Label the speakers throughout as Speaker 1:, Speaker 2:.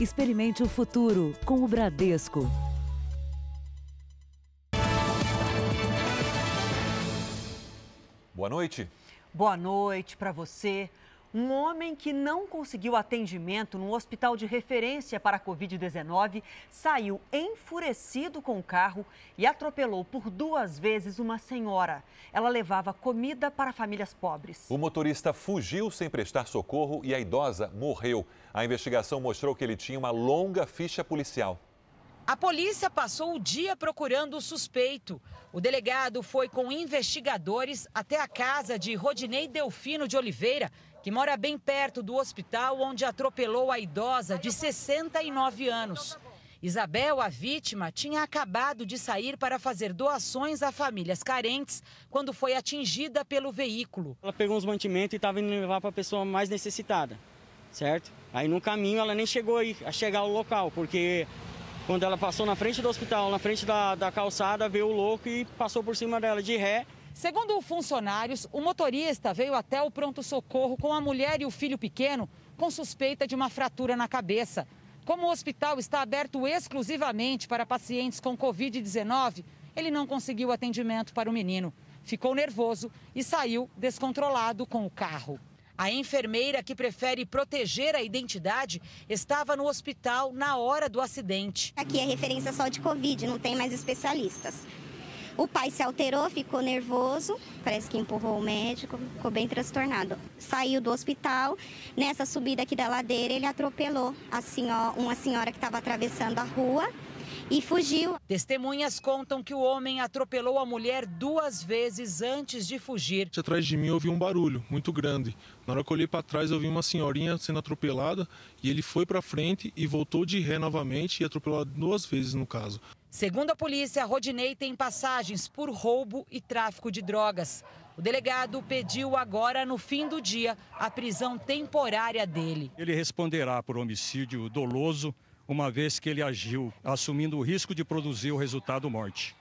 Speaker 1: Experimente o futuro com o Bradesco.
Speaker 2: Boa noite.
Speaker 3: Boa noite para você. Um homem que não conseguiu atendimento no hospital de referência para a Covid-19 saiu enfurecido com o carro e atropelou por duas vezes uma senhora. Ela levava comida para famílias pobres.
Speaker 2: O motorista fugiu sem prestar socorro e a idosa morreu. A investigação mostrou que ele tinha uma longa ficha policial.
Speaker 4: A polícia passou o dia procurando o suspeito. O delegado foi com investigadores até a casa de Rodinei Delfino de Oliveira, que mora bem perto do hospital onde atropelou a idosa de 69 anos. Isabel, a vítima, tinha acabado de sair para fazer doações a famílias carentes quando foi atingida pelo veículo.
Speaker 5: Ela pegou uns mantimentos e estava indo levar para a pessoa mais necessitada, certo? Aí no caminho ela nem chegou a chegar ao local, porque quando ela passou na frente do hospital, na frente da, da calçada, veio o louco e passou por cima dela de ré.
Speaker 4: Segundo funcionários, o motorista veio até o pronto-socorro com a mulher e o filho pequeno com suspeita de uma fratura na cabeça. Como o hospital está aberto exclusivamente para pacientes com Covid-19, ele não conseguiu atendimento para o menino. Ficou nervoso e saiu descontrolado com o carro. A enfermeira, que prefere proteger a identidade, estava no hospital na hora do acidente.
Speaker 6: Aqui é referência só de Covid, não tem mais especialistas. O pai se alterou, ficou nervoso, parece que empurrou o médico, ficou bem transtornado. Saiu do hospital, nessa subida aqui da ladeira, ele atropelou a senhora, uma senhora que estava atravessando a rua e fugiu.
Speaker 4: Testemunhas contam que o homem atropelou a mulher duas vezes antes de fugir.
Speaker 7: Atrás de mim eu ouvi um barulho muito grande. Na hora que eu olhei para trás eu vi uma senhorinha sendo atropelada e ele foi para frente e voltou de ré novamente e atropelou duas vezes no caso.
Speaker 4: Segundo a polícia, Rodinei tem passagens por roubo e tráfico de drogas. O delegado pediu agora, no fim do dia, a prisão temporária dele.
Speaker 8: Ele responderá por homicídio doloso uma vez que ele agiu assumindo o risco de produzir o resultado morte.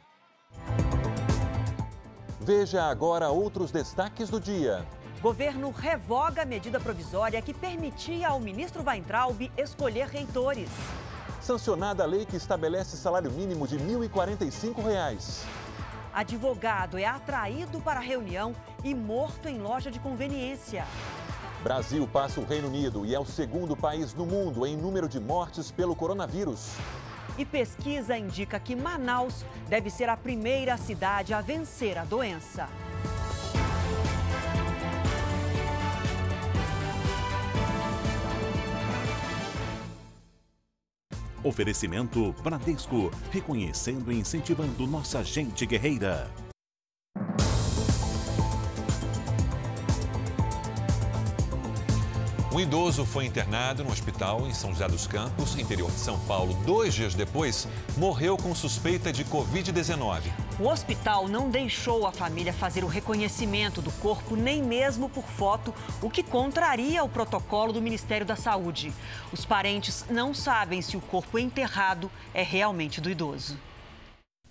Speaker 2: Veja agora outros destaques do dia.
Speaker 3: Governo revoga a medida provisória que permitia ao ministro Weintraub escolher reitores.
Speaker 2: Sancionada a lei que estabelece salário mínimo de R$ 1.045.
Speaker 3: Advogado é atraído para reunião e morto em loja de conveniência.
Speaker 2: Brasil passa o Reino Unido e é o segundo país no mundo em número de mortes pelo coronavírus.
Speaker 3: E pesquisa indica que Manaus deve ser a primeira cidade a vencer a doença.
Speaker 9: Oferecimento Bradesco, reconhecendo e incentivando nossa gente guerreira.
Speaker 2: Um idoso foi internado no hospital em São José dos Campos, interior de São Paulo. Dois dias depois, morreu com suspeita de Covid-19.
Speaker 3: O hospital não deixou a família fazer o reconhecimento do corpo, nem mesmo por foto, o que contraria o protocolo do Ministério da Saúde. Os parentes não sabem se o corpo enterrado é realmente do idoso.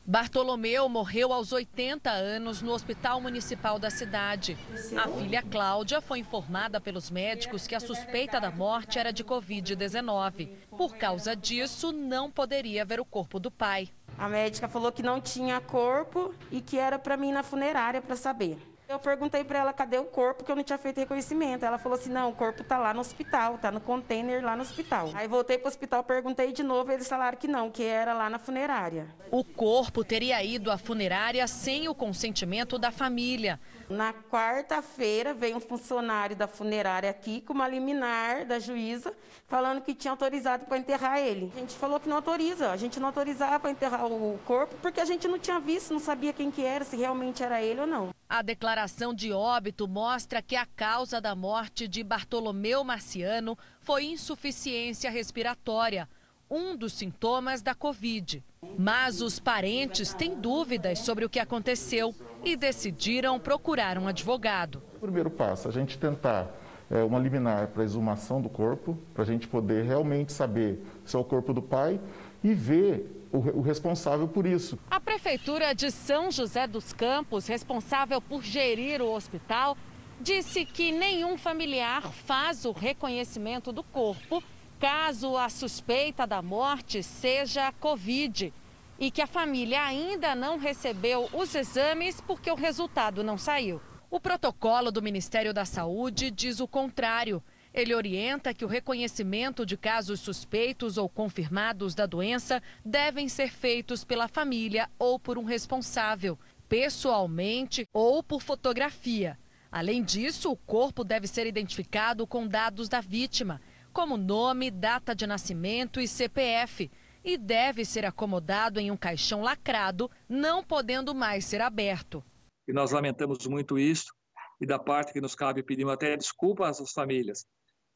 Speaker 10: Bartolomeu morreu aos 80 anos no Hospital Municipal da cidade. A filha Cláudia foi informada pelos médicos que a suspeita da morte era de Covid-19. Por causa disso, não poderia ver o corpo do pai.
Speaker 11: A médica falou que não tinha corpo e que era para mim na funerária para saber. Eu perguntei para ela cadê o corpo, que eu não tinha feito reconhecimento. Ela falou assim: não, o corpo está lá no hospital, está no container lá no hospital. Aí voltei para o hospital, perguntei de novo, eles falaram que não, que era lá na funerária.
Speaker 10: O corpo teria ido à funerária sem o consentimento da família.
Speaker 11: Na quarta-feira veio um funcionário da funerária aqui com uma liminar da juíza falando que tinha autorizado para enterrar ele. A gente falou que não autoriza, a gente não autorizava para enterrar o corpo porque a gente não tinha visto, não sabia quem que era, se realmente era ele ou não.
Speaker 10: A declaração de óbito mostra que a causa da morte de Bartolomeu Marciano foi insuficiência respiratória, um dos sintomas da Covid. Mas os parentes têm dúvidas sobre o que aconteceu e decidiram procurar um advogado.
Speaker 12: O primeiro passo, a gente tentar é, uma liminar para exumação do corpo, para a gente poder realmente saber se é o corpo do pai e ver o, o responsável por isso.
Speaker 10: A Prefeitura de São José dos Campos, responsável por gerir o hospital, disse que nenhum familiar faz o reconhecimento do corpo
Speaker 13: caso a suspeita da morte seja Covid e que a família ainda não recebeu os exames porque o resultado não saiu. O protocolo do Ministério da Saúde diz o contrário. Ele orienta que o reconhecimento de casos suspeitos ou confirmados da doença devem ser feitos pela família ou por um responsável, pessoalmente ou por fotografia. Além disso, o corpo deve ser identificado com dados da vítima, como nome, data de nascimento e CPF, e deve ser acomodado em um caixão lacrado, não podendo mais ser aberto.
Speaker 7: E nós lamentamos muito isso, e da parte que nos cabe pedimos até desculpas às famílias,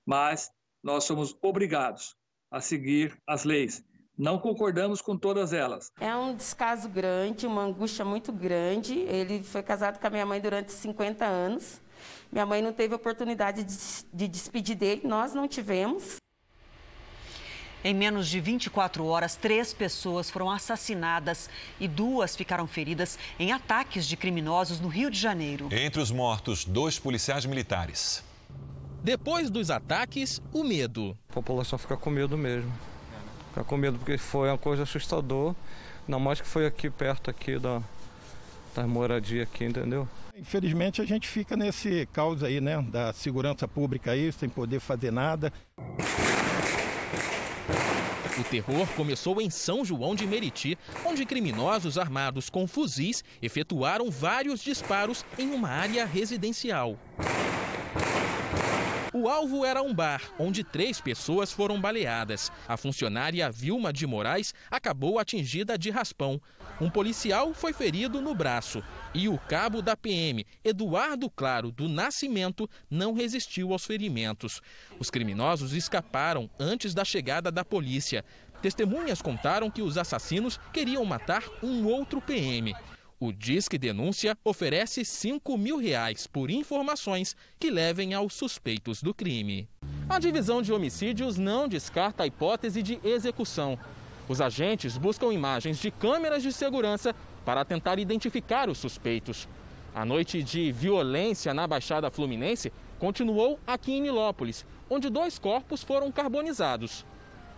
Speaker 7: mas nós somos obrigados a seguir as leis. Não concordamos com todas elas.
Speaker 11: É um descaso grande, uma angústia muito grande. Ele foi casado com a minha mãe durante 50 anos. Minha mãe não teve oportunidade de, de despedir dele, nós não tivemos.
Speaker 3: Em menos de 24 horas, três pessoas foram assassinadas e duas ficaram feridas em ataques de criminosos no Rio de Janeiro.
Speaker 2: Entre os mortos, dois policiais militares.
Speaker 14: Depois dos ataques, o medo.
Speaker 15: A população fica com medo mesmo. Fica com medo porque foi uma coisa assustadora. Ainda mais que foi aqui perto aqui da, da moradia aqui, entendeu?
Speaker 16: Infelizmente a gente fica nesse caos aí, né? Da segurança pública aí, sem poder fazer nada.
Speaker 14: O terror começou em São João de Meriti, onde criminosos armados com fuzis efetuaram vários disparos em uma área residencial. O alvo era um bar, onde três pessoas foram baleadas. A funcionária Vilma de Moraes acabou atingida de raspão. Um policial foi ferido no braço. E o cabo da PM, Eduardo Claro do Nascimento, não resistiu aos ferimentos. Os criminosos escaparam antes da chegada da polícia. Testemunhas contaram que os assassinos queriam matar um outro PM. O Disque Denúncia oferece 5 mil reais por informações que levem aos suspeitos do crime. A divisão de homicídios não descarta a hipótese de execução. Os agentes buscam imagens de câmeras de segurança para tentar identificar os suspeitos. A noite de violência na Baixada Fluminense continuou aqui em Nilópolis, onde dois corpos foram carbonizados.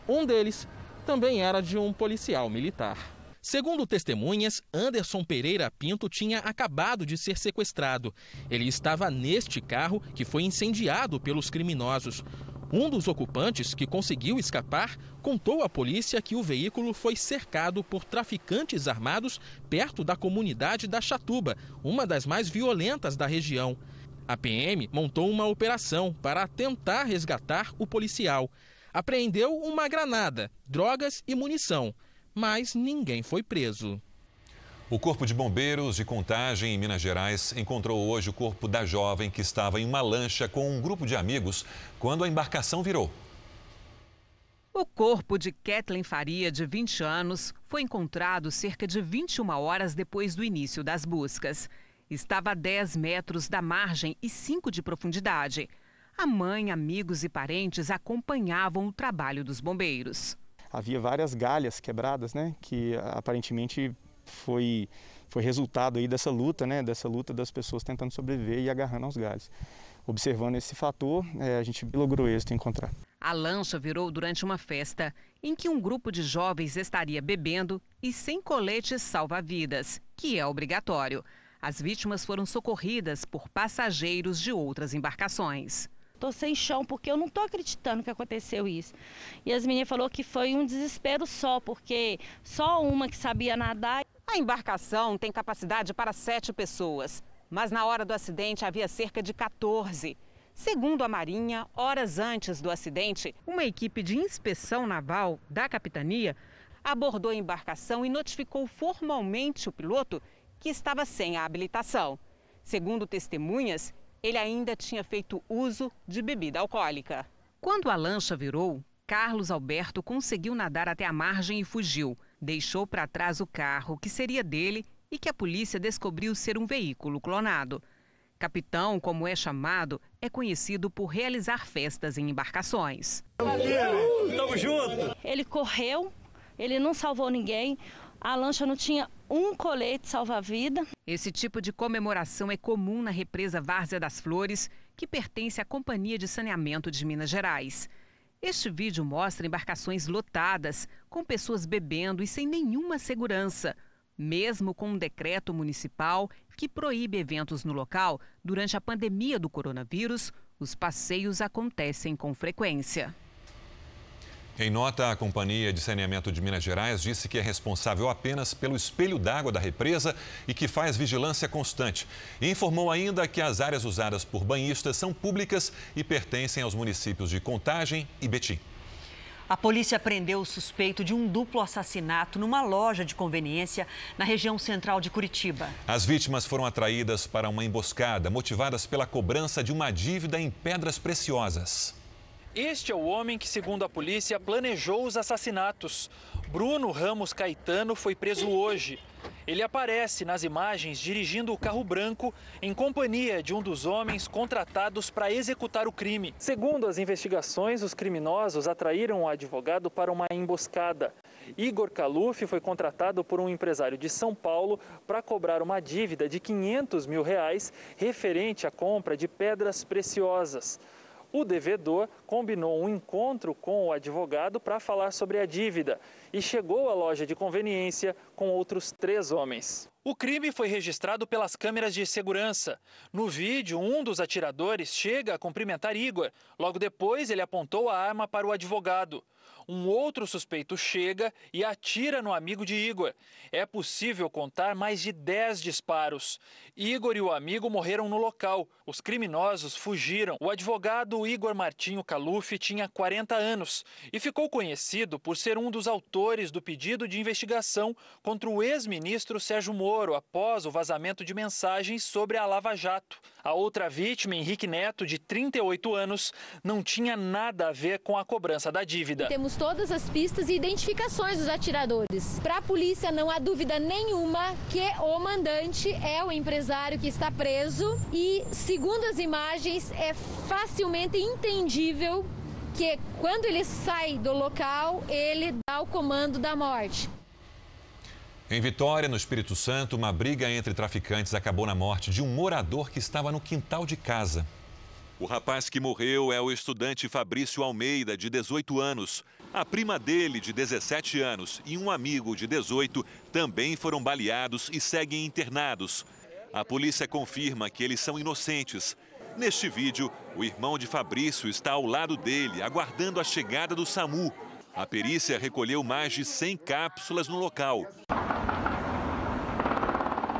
Speaker 14: Um deles também era de um policial militar. Segundo testemunhas, Anderson Pereira Pinto tinha acabado de ser sequestrado. Ele estava neste carro que foi incendiado pelos criminosos. Um dos ocupantes, que conseguiu escapar, contou à polícia que o veículo foi cercado por traficantes armados perto da comunidade da Chatuba, uma das mais violentas da região. A PM montou uma operação para tentar resgatar o policial. Apreendeu uma granada, drogas e munição mas ninguém foi preso.
Speaker 2: O Corpo de Bombeiros de Contagem, em Minas Gerais, encontrou hoje o corpo da jovem que estava em uma lancha com um grupo de amigos quando a embarcação virou.
Speaker 17: O corpo de Kathleen Faria, de 20 anos, foi encontrado cerca de 21 horas depois do início das buscas. Estava a 10 metros da margem e 5 de profundidade. A mãe, amigos e parentes acompanhavam o trabalho dos bombeiros
Speaker 18: havia várias galhas quebradas, né, que aparentemente foi foi resultado aí dessa luta, né, dessa luta das pessoas tentando sobreviver e agarrando aos galhos. Observando esse fator, é, a gente logrou êxito em encontrar.
Speaker 17: A lancha virou durante uma festa em que um grupo de jovens estaria bebendo e sem coletes salva-vidas, que é obrigatório. As vítimas foram socorridas por passageiros de outras embarcações
Speaker 19: tô sem chão, porque eu não tô acreditando que aconteceu isso. E as meninas falou que foi um desespero só, porque só uma que sabia nadar.
Speaker 17: A embarcação tem capacidade para sete pessoas, mas na hora do acidente havia cerca de 14. Segundo a Marinha, horas antes do acidente, uma equipe de inspeção naval da capitania abordou a embarcação e notificou formalmente o piloto que estava sem a habilitação. Segundo testemunhas, ele ainda tinha feito uso de bebida alcoólica. Quando a lancha virou, Carlos Alberto conseguiu nadar até a margem e fugiu. Deixou para trás o carro, que seria dele e que a polícia descobriu ser um veículo clonado. Capitão, como é chamado, é conhecido por realizar festas em embarcações.
Speaker 19: Tamo junto! Ele correu, ele não salvou ninguém. A lancha não tinha um colete salva-vida.
Speaker 17: Esse tipo de comemoração é comum na represa Várzea das Flores, que pertence à Companhia de Saneamento de Minas Gerais. Este vídeo mostra embarcações lotadas, com pessoas bebendo e sem nenhuma segurança. Mesmo com um decreto municipal que proíbe eventos no local, durante a pandemia do coronavírus, os passeios acontecem com frequência.
Speaker 2: Em nota, a Companhia de Saneamento de Minas Gerais disse que é responsável apenas pelo espelho d'água da represa e que faz vigilância constante. E informou ainda que as áreas usadas por banhistas são públicas e pertencem aos municípios de Contagem e Betim.
Speaker 3: A polícia prendeu o suspeito de um duplo assassinato numa loja de conveniência na região central de Curitiba.
Speaker 2: As vítimas foram atraídas para uma emboscada, motivadas pela cobrança de uma dívida em pedras preciosas.
Speaker 20: Este é o homem que, segundo a polícia, planejou os assassinatos. Bruno Ramos Caetano foi preso hoje. Ele aparece nas imagens dirigindo o carro branco em companhia de um dos homens contratados para executar o crime. Segundo as investigações, os criminosos atraíram o advogado para uma emboscada. Igor Caluf foi contratado por um empresário de São Paulo para cobrar uma dívida de 500 mil reais referente à compra de pedras preciosas. O devedor combinou um encontro com o advogado para falar sobre a dívida e chegou à loja de conveniência com outros três homens. O crime foi registrado pelas câmeras de segurança. No vídeo, um dos atiradores chega a cumprimentar Igor. Logo depois, ele apontou a arma para o advogado um outro suspeito chega e atira no amigo de Igor. É possível contar mais de 10 disparos. Igor e o amigo morreram no local. Os criminosos fugiram. O advogado Igor Martinho Caluf tinha 40 anos e ficou conhecido por ser um dos autores do pedido de investigação contra o ex-ministro Sérgio Moro após o vazamento de mensagens sobre a Lava Jato. A outra vítima, Henrique Neto, de 38 anos, não tinha nada a ver com a cobrança da dívida.
Speaker 1: Temos todas as pistas e identificações dos atiradores. Para a polícia, não há dúvida nenhuma que o mandante é o empresário que está preso e, segundo as imagens, é facilmente entendível que quando ele sai do local, ele dá o comando da morte.
Speaker 2: Em Vitória, no Espírito Santo, uma briga entre traficantes acabou na morte de um morador que estava no quintal de casa. O rapaz que morreu é o estudante Fabrício Almeida, de 18 anos. A prima dele, de 17 anos, e um amigo de 18 também foram baleados e seguem internados. A polícia confirma que eles são inocentes. Neste vídeo, o irmão de Fabrício está ao lado dele, aguardando a chegada do SAMU. A perícia recolheu mais de 100 cápsulas no local.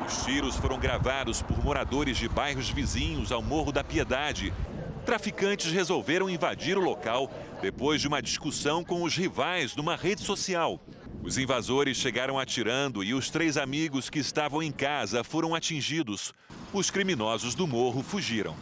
Speaker 2: Os tiros foram gravados por moradores de bairros vizinhos ao Morro da Piedade. Traficantes resolveram invadir o local depois de uma discussão com os rivais numa rede social. Os invasores chegaram atirando e os três amigos que estavam em casa foram atingidos. Os criminosos do morro fugiram.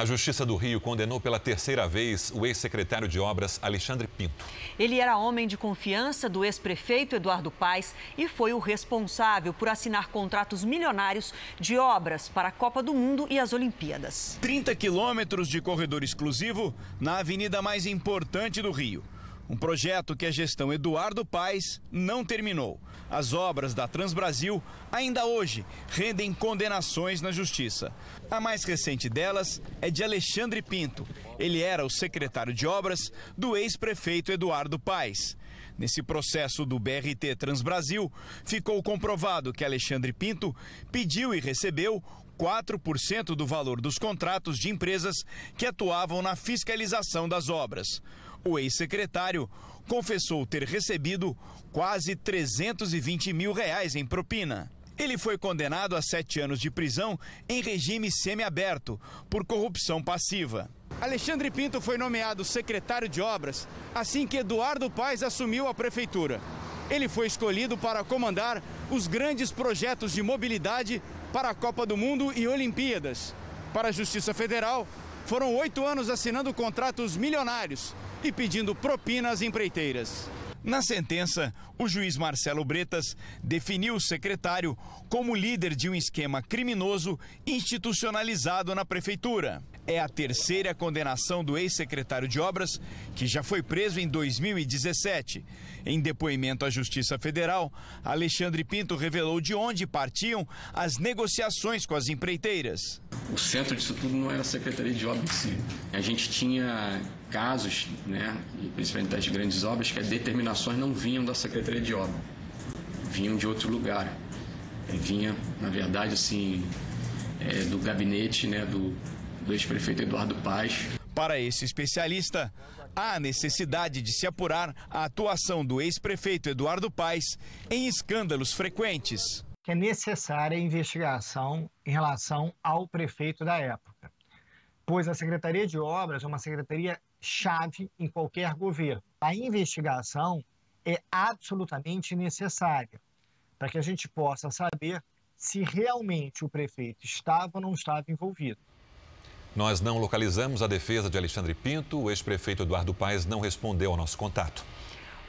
Speaker 2: A Justiça do Rio condenou pela terceira vez o ex-secretário de Obras Alexandre Pinto.
Speaker 3: Ele era homem de confiança do ex-prefeito Eduardo Paes e foi o responsável por assinar contratos milionários de obras para a Copa do Mundo e as Olimpíadas.
Speaker 21: 30 quilômetros de corredor exclusivo na avenida mais importante do Rio. Um projeto que a gestão Eduardo Paes não terminou. As obras da Transbrasil ainda hoje rendem condenações na justiça. A mais recente delas é de Alexandre Pinto. Ele era o secretário de obras do ex-prefeito Eduardo Paes. Nesse processo do BRT Transbrasil, ficou comprovado que Alexandre Pinto pediu e recebeu 4% do valor dos contratos de empresas que atuavam na fiscalização das obras. O ex-secretário confessou ter recebido quase 320 mil reais em propina. Ele foi condenado a sete anos de prisão em regime semiaberto por corrupção passiva. Alexandre Pinto foi nomeado secretário de obras assim que Eduardo Paes assumiu a prefeitura. Ele foi escolhido para comandar os grandes projetos de mobilidade para a Copa do Mundo e Olimpíadas. Para a Justiça Federal, foram oito anos assinando contratos milionários e pedindo propina às empreiteiras. Na sentença, o juiz Marcelo Bretas definiu o secretário como líder de um esquema criminoso institucionalizado na prefeitura. É a terceira condenação do ex-secretário de Obras, que já foi preso em 2017. Em depoimento à Justiça Federal, Alexandre Pinto revelou de onde partiam as negociações com as empreiteiras.
Speaker 22: O centro disso tudo não era a Secretaria de Obras em si. A gente tinha
Speaker 23: casos, né, principalmente das grandes obras, que as determinações não vinham da Secretaria de Obra, vinham de outro lugar. Vinha, na verdade, assim, é, do gabinete né, do, do ex-prefeito Eduardo Paes.
Speaker 21: Para esse especialista, há necessidade de se apurar a atuação do ex-prefeito Eduardo Paes em escândalos frequentes.
Speaker 24: É necessária a investigação em relação ao prefeito da época, pois a Secretaria de Obras é uma secretaria chave em qualquer governo. A investigação é absolutamente necessária para que a gente possa saber se realmente o prefeito estava ou não estava envolvido.
Speaker 2: Nós não localizamos a defesa de Alexandre Pinto. O ex-prefeito Eduardo Paes não respondeu ao nosso contato.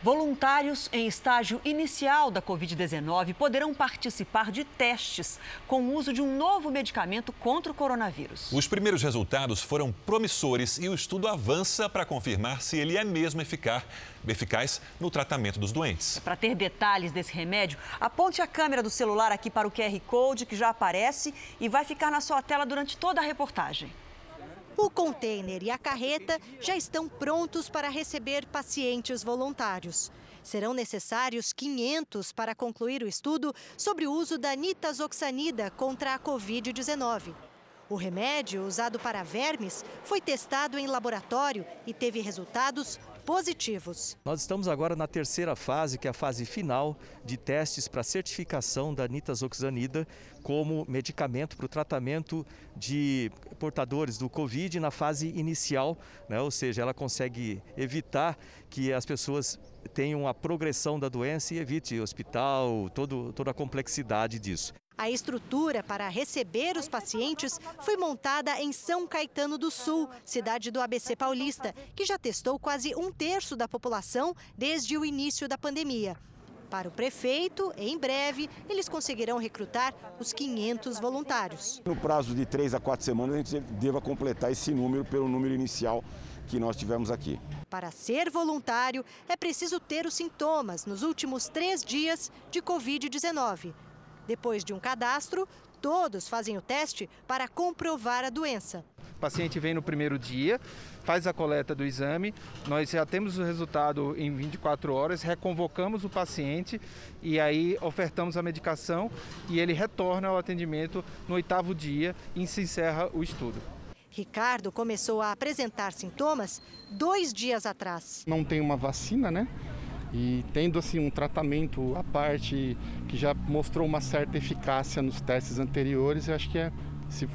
Speaker 3: Voluntários em estágio inicial da Covid-19 poderão participar de testes com o uso de um novo medicamento contra o coronavírus.
Speaker 2: Os primeiros resultados foram promissores e o estudo avança para confirmar se ele é mesmo eficaz, eficaz no tratamento dos doentes.
Speaker 3: Para ter detalhes desse remédio, aponte a câmera do celular aqui para o QR Code que já aparece e vai ficar na sua tela durante toda a reportagem.
Speaker 22: O container e a carreta já estão prontos para receber pacientes voluntários. Serão necessários 500 para concluir o estudo sobre o uso da nitazoxanida contra a Covid-19. O remédio, usado para vermes, foi testado em laboratório e teve resultados positivos.
Speaker 25: Nós estamos agora na terceira fase, que é a fase final de testes para certificação da nitazoxanida como medicamento para o tratamento de portadores do Covid na fase inicial, né? ou seja, ela consegue evitar que as pessoas tenham a progressão da doença e evite hospital, todo, toda a complexidade disso.
Speaker 22: A estrutura para receber os pacientes foi montada em São Caetano do Sul, cidade do ABC Paulista, que já testou quase um terço da população desde o início da pandemia. Para o prefeito, em breve, eles conseguirão recrutar os 500 voluntários.
Speaker 26: No prazo de três a quatro semanas, a gente deva completar esse número pelo número inicial que nós tivemos aqui.
Speaker 22: Para ser voluntário, é preciso ter os sintomas nos últimos três dias de Covid-19. Depois de um cadastro, todos fazem o teste para comprovar a doença.
Speaker 27: O paciente vem no primeiro dia, faz a coleta do exame, nós já temos o resultado em 24 horas, reconvocamos o paciente e aí ofertamos a medicação e ele retorna ao atendimento no oitavo dia e se encerra o estudo.
Speaker 22: Ricardo começou a apresentar sintomas dois dias atrás.
Speaker 28: Não tem uma vacina, né? E tendo assim um tratamento à parte que já mostrou uma certa eficácia nos testes anteriores, eu acho que é se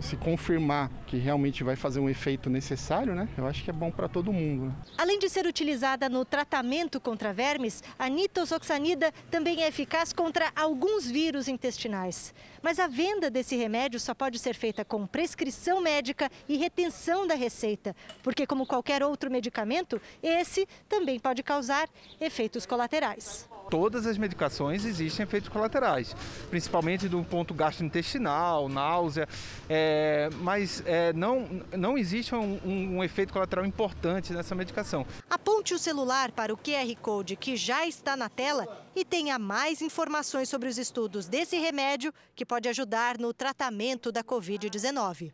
Speaker 28: se confirmar que realmente vai fazer um efeito necessário, né? Eu acho que é bom para todo mundo. Né?
Speaker 22: Além de ser utilizada no tratamento contra vermes, a nitozoxanida também é eficaz contra alguns vírus intestinais. Mas a venda desse remédio só pode ser feita com prescrição médica e retenção da receita, porque como qualquer outro medicamento, esse também pode causar efeitos colaterais
Speaker 27: todas as medicações existem efeitos colaterais, principalmente do ponto gastrointestinal, náusea, é, mas é, não, não existe um, um, um efeito colateral importante nessa medicação.
Speaker 22: Aponte o celular para o QR Code que já está na tela e tenha mais informações sobre os estudos desse remédio que pode ajudar no tratamento da Covid-19.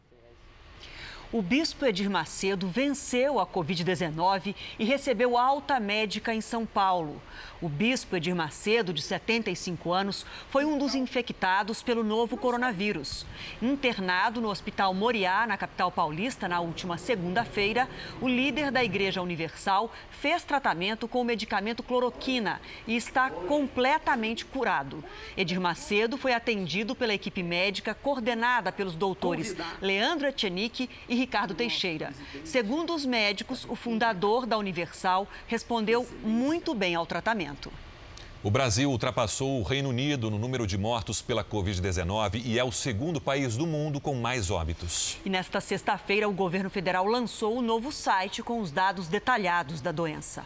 Speaker 3: O bispo Edir Macedo venceu a Covid-19 e recebeu alta médica em São Paulo. O bispo Edir Macedo, de 75 anos, foi um dos infectados pelo novo coronavírus. Internado no Hospital Moriá, na capital paulista, na última segunda-feira, o líder da Igreja Universal fez tratamento com o medicamento cloroquina e está completamente curado. Edir Macedo foi atendido pela equipe médica coordenada pelos doutores Leandro Etchenique e Ricardo Teixeira. Segundo os médicos, o fundador da Universal respondeu muito bem ao tratamento.
Speaker 2: O Brasil ultrapassou o Reino Unido no número de mortos pela Covid-19 e é o segundo país do mundo com mais óbitos.
Speaker 3: E nesta sexta-feira, o governo federal lançou o um novo site com os dados detalhados da doença.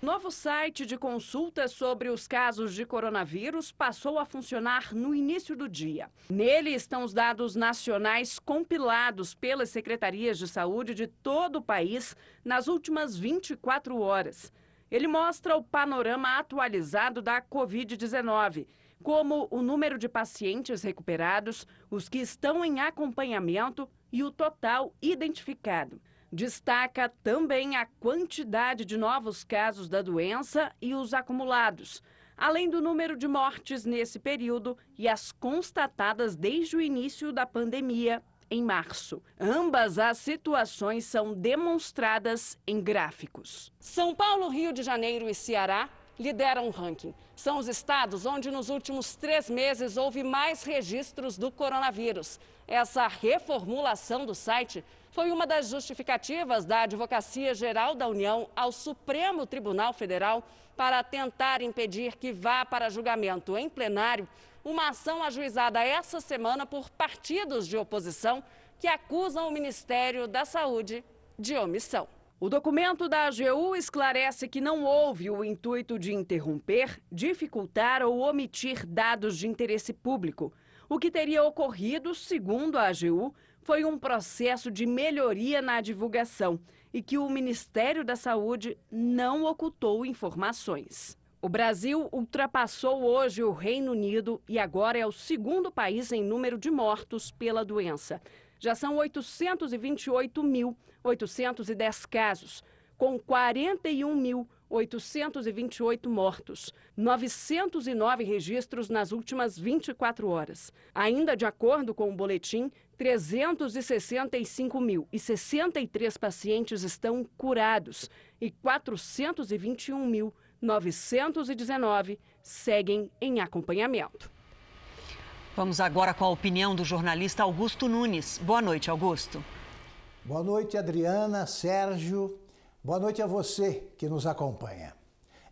Speaker 29: Novo site de consultas sobre os casos de coronavírus passou a funcionar no início do dia. Nele estão os dados nacionais compilados pelas secretarias de saúde de todo o país nas últimas 24 horas. Ele mostra o panorama atualizado da Covid-19, como o número de pacientes recuperados, os que estão em acompanhamento e o total identificado. destaca também a quantidade de novos casos da doença e os acumulados, além do número de mortes nesse período e as constatadas desde o início da pandemia em março. Ambas as situações são demonstradas em gráficos. São Paulo, Rio de Janeiro e Ceará lideram o ranking. São os estados onde nos últimos três meses houve mais registros do coronavírus. Essa reformulação do site foi uma das justificativas da Advocacia Geral da União ao Supremo Tribunal Federal para tentar impedir que vá para julgamento em plenário uma ação ajuizada essa semana por partidos de oposição que acusam o Ministério da Saúde de omissão. O documento da AGU esclarece que não houve o intuito de interromper, dificultar ou omitir dados de interesse público. O que teria ocorrido, segundo a AGU, foi um processo de melhoria na divulgação e que o Ministério da Saúde não ocultou informações. O Brasil ultrapassou hoje o Reino Unido e agora é o segundo país em número de mortos pela doença. Já são 828.810 casos, com 41.828 mortos, 909 registros nas últimas 24 horas. Ainda de acordo com o boletim, 365.063 pacientes estão curados e 421.919 seguem em acompanhamento.
Speaker 3: Vamos agora com a opinião do jornalista Augusto Nunes. Boa noite, Augusto.
Speaker 30: Boa noite, Adriana, Sérgio. Boa noite a você que nos acompanha.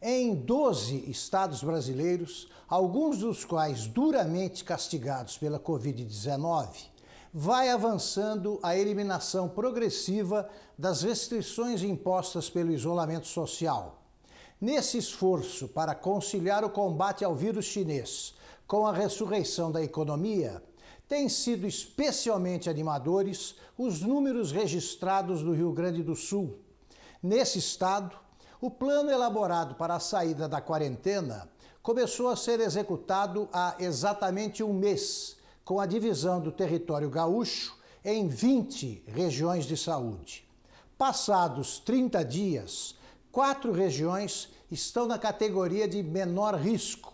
Speaker 30: Em 12 estados brasileiros, alguns dos quais duramente castigados pela Covid-19, vai avançando a eliminação progressiva das restrições impostas pelo isolamento social. Nesse esforço para conciliar o combate ao vírus chinês com a ressurreição da economia, têm sido especialmente animadores os números registrados no Rio Grande do Sul. Nesse estado, o plano elaborado para a saída da quarentena começou a ser executado há exatamente um mês, com a divisão do território gaúcho em 20 regiões de saúde. Passados 30 dias, quatro regiões estão na categoria de menor risco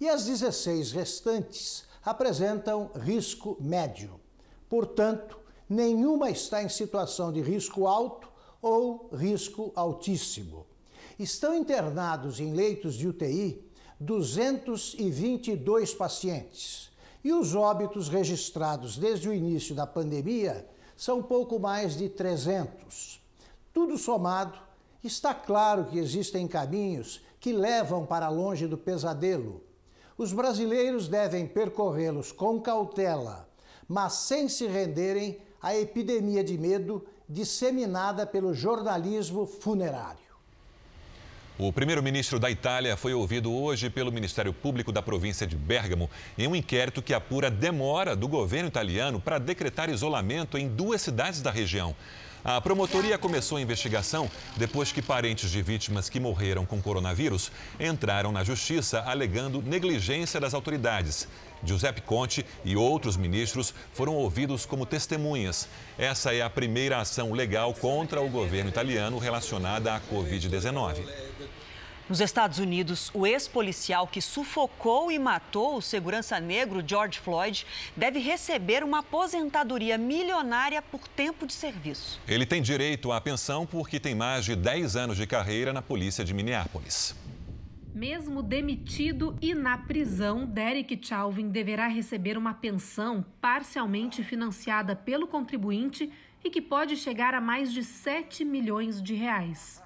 Speaker 30: e as 16 restantes apresentam risco médio. Portanto, nenhuma está em situação de risco alto ou risco altíssimo. Estão internados em leitos de UTI 222 pacientes e os óbitos registrados desde o início da pandemia são pouco mais de 300. Tudo somado, está claro que existem caminhos que levam para longe do pesadelo os brasileiros devem percorrê-los com cautela, mas sem se renderem à epidemia de medo disseminada pelo jornalismo funerário.
Speaker 2: O primeiro-ministro da Itália foi ouvido hoje pelo Ministério Público da província de Bergamo em um inquérito que apura a demora do governo italiano para decretar isolamento em duas cidades da região. A promotoria começou a investigação depois que parentes de vítimas que morreram com coronavírus entraram na justiça alegando negligência das autoridades. Giuseppe Conte e outros ministros foram ouvidos como testemunhas. Essa é a primeira ação legal contra o governo italiano relacionada à Covid-19.
Speaker 3: Nos Estados Unidos, o ex-policial que sufocou e matou o segurança negro George Floyd deve receber uma aposentadoria milionária por tempo de serviço.
Speaker 2: Ele tem direito à pensão porque tem mais de 10 anos de carreira na polícia de Minneapolis.
Speaker 31: Mesmo demitido e na prisão, Derek Chauvin deverá receber uma pensão parcialmente financiada pelo contribuinte e que pode chegar a mais de 7 milhões de reais.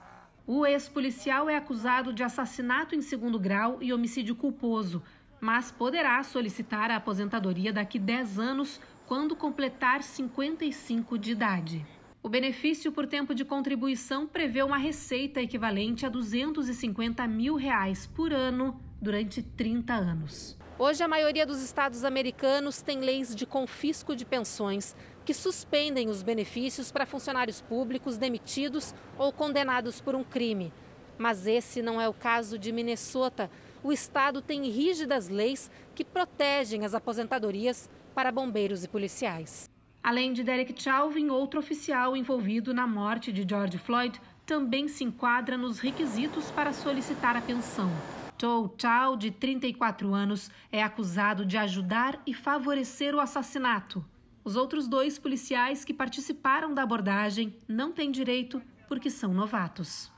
Speaker 31: O ex-policial é acusado de assassinato em segundo grau e homicídio culposo, mas poderá solicitar a aposentadoria daqui 10 anos, quando completar 55 de idade. O benefício por tempo de contribuição prevê uma receita equivalente a 250 mil reais por ano durante 30 anos. Hoje, a maioria dos estados americanos tem leis de confisco de pensões que suspendem os benefícios para funcionários públicos demitidos ou condenados por um crime. Mas esse não é o caso de Minnesota. O estado tem rígidas leis que protegem as aposentadorias para bombeiros e policiais. Além de Derek Chauvin, outro oficial envolvido na morte de George Floyd também se enquadra nos requisitos para solicitar a pensão. Tou Chow, de 34 anos, é acusado de ajudar e favorecer o assassinato. Os outros dois policiais que participaram da abordagem não têm direito porque são novatos.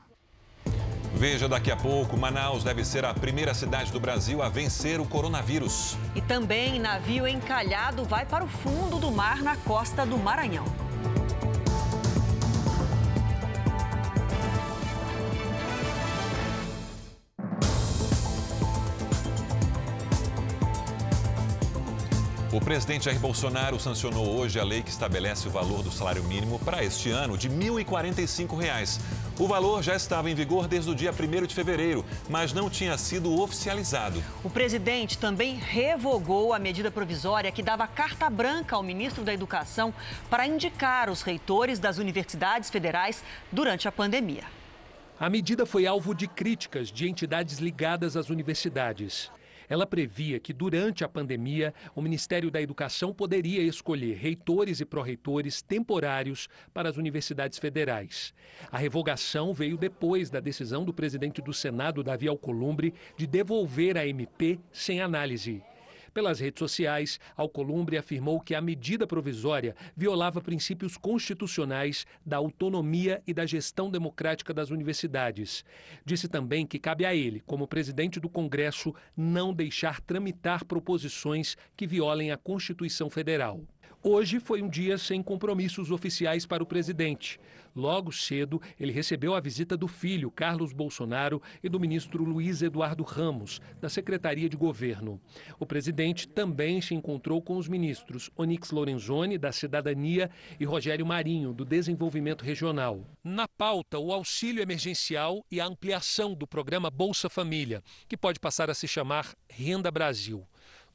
Speaker 2: Veja daqui a pouco, Manaus deve ser a primeira cidade do Brasil a vencer o coronavírus.
Speaker 3: E também navio encalhado vai para o fundo do mar na costa do Maranhão.
Speaker 2: O presidente Jair Bolsonaro sancionou hoje a lei que estabelece o valor do salário mínimo para este ano de R$ 1.045. O valor já estava em vigor desde o dia 1 de fevereiro, mas não tinha sido oficializado.
Speaker 3: O presidente também revogou a medida provisória que dava carta branca ao ministro da Educação para indicar os reitores das universidades federais durante a pandemia.
Speaker 32: A medida foi alvo de críticas de entidades ligadas às universidades. Ela previa que, durante a pandemia, o Ministério da Educação poderia escolher reitores e pró-reitores temporários para as universidades federais. A revogação veio depois da decisão do presidente do Senado, Davi Alcolumbre, de devolver a MP sem análise. Pelas redes sociais, Alcolumbre afirmou que a medida provisória violava princípios constitucionais da autonomia e da gestão democrática das universidades. Disse também que cabe a ele, como presidente do Congresso, não deixar tramitar proposições que violem a Constituição Federal. Hoje foi um dia sem compromissos oficiais para o presidente. Logo cedo, ele recebeu a visita do filho, Carlos Bolsonaro, e do ministro Luiz Eduardo Ramos, da Secretaria de Governo. O presidente também se encontrou com os ministros Onyx Lorenzoni, da Cidadania, e Rogério Marinho, do Desenvolvimento Regional. Na pauta, o auxílio emergencial e a ampliação do programa Bolsa Família, que pode passar a se chamar Renda Brasil.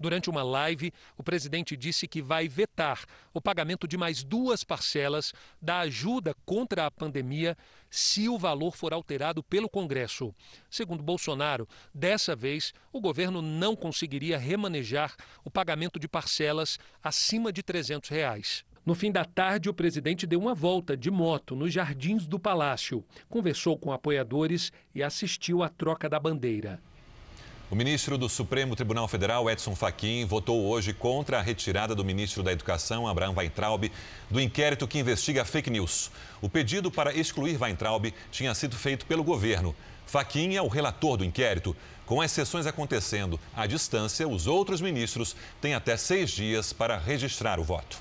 Speaker 32: Durante uma live, o presidente disse que vai vetar o pagamento de mais duas parcelas da ajuda contra a pandemia se o valor for alterado pelo Congresso. Segundo Bolsonaro, dessa vez o governo não conseguiria remanejar o pagamento de parcelas acima de 300 reais. No fim da tarde, o presidente deu uma volta de moto nos jardins do palácio, conversou com apoiadores e assistiu à troca da bandeira.
Speaker 2: O ministro do Supremo Tribunal Federal, Edson Fachin, votou hoje contra a retirada do ministro da Educação, Abraham Weintraub, do inquérito que investiga fake news. O pedido para excluir Weintraub tinha sido feito pelo governo. Fachin é o relator do inquérito. Com as sessões acontecendo à distância, os outros ministros têm até seis dias para registrar o voto.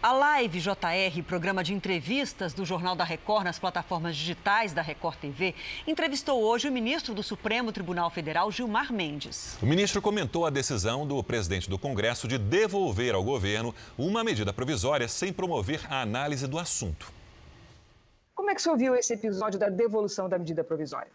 Speaker 3: A Live JR, programa de entrevistas do Jornal da Record nas plataformas digitais da Record TV, entrevistou hoje o ministro do Supremo Tribunal Federal, Gilmar Mendes.
Speaker 2: O ministro comentou a decisão do presidente do Congresso de devolver ao governo uma medida provisória sem promover a análise do assunto.
Speaker 33: Como é que o senhor viu esse episódio da devolução da medida provisória?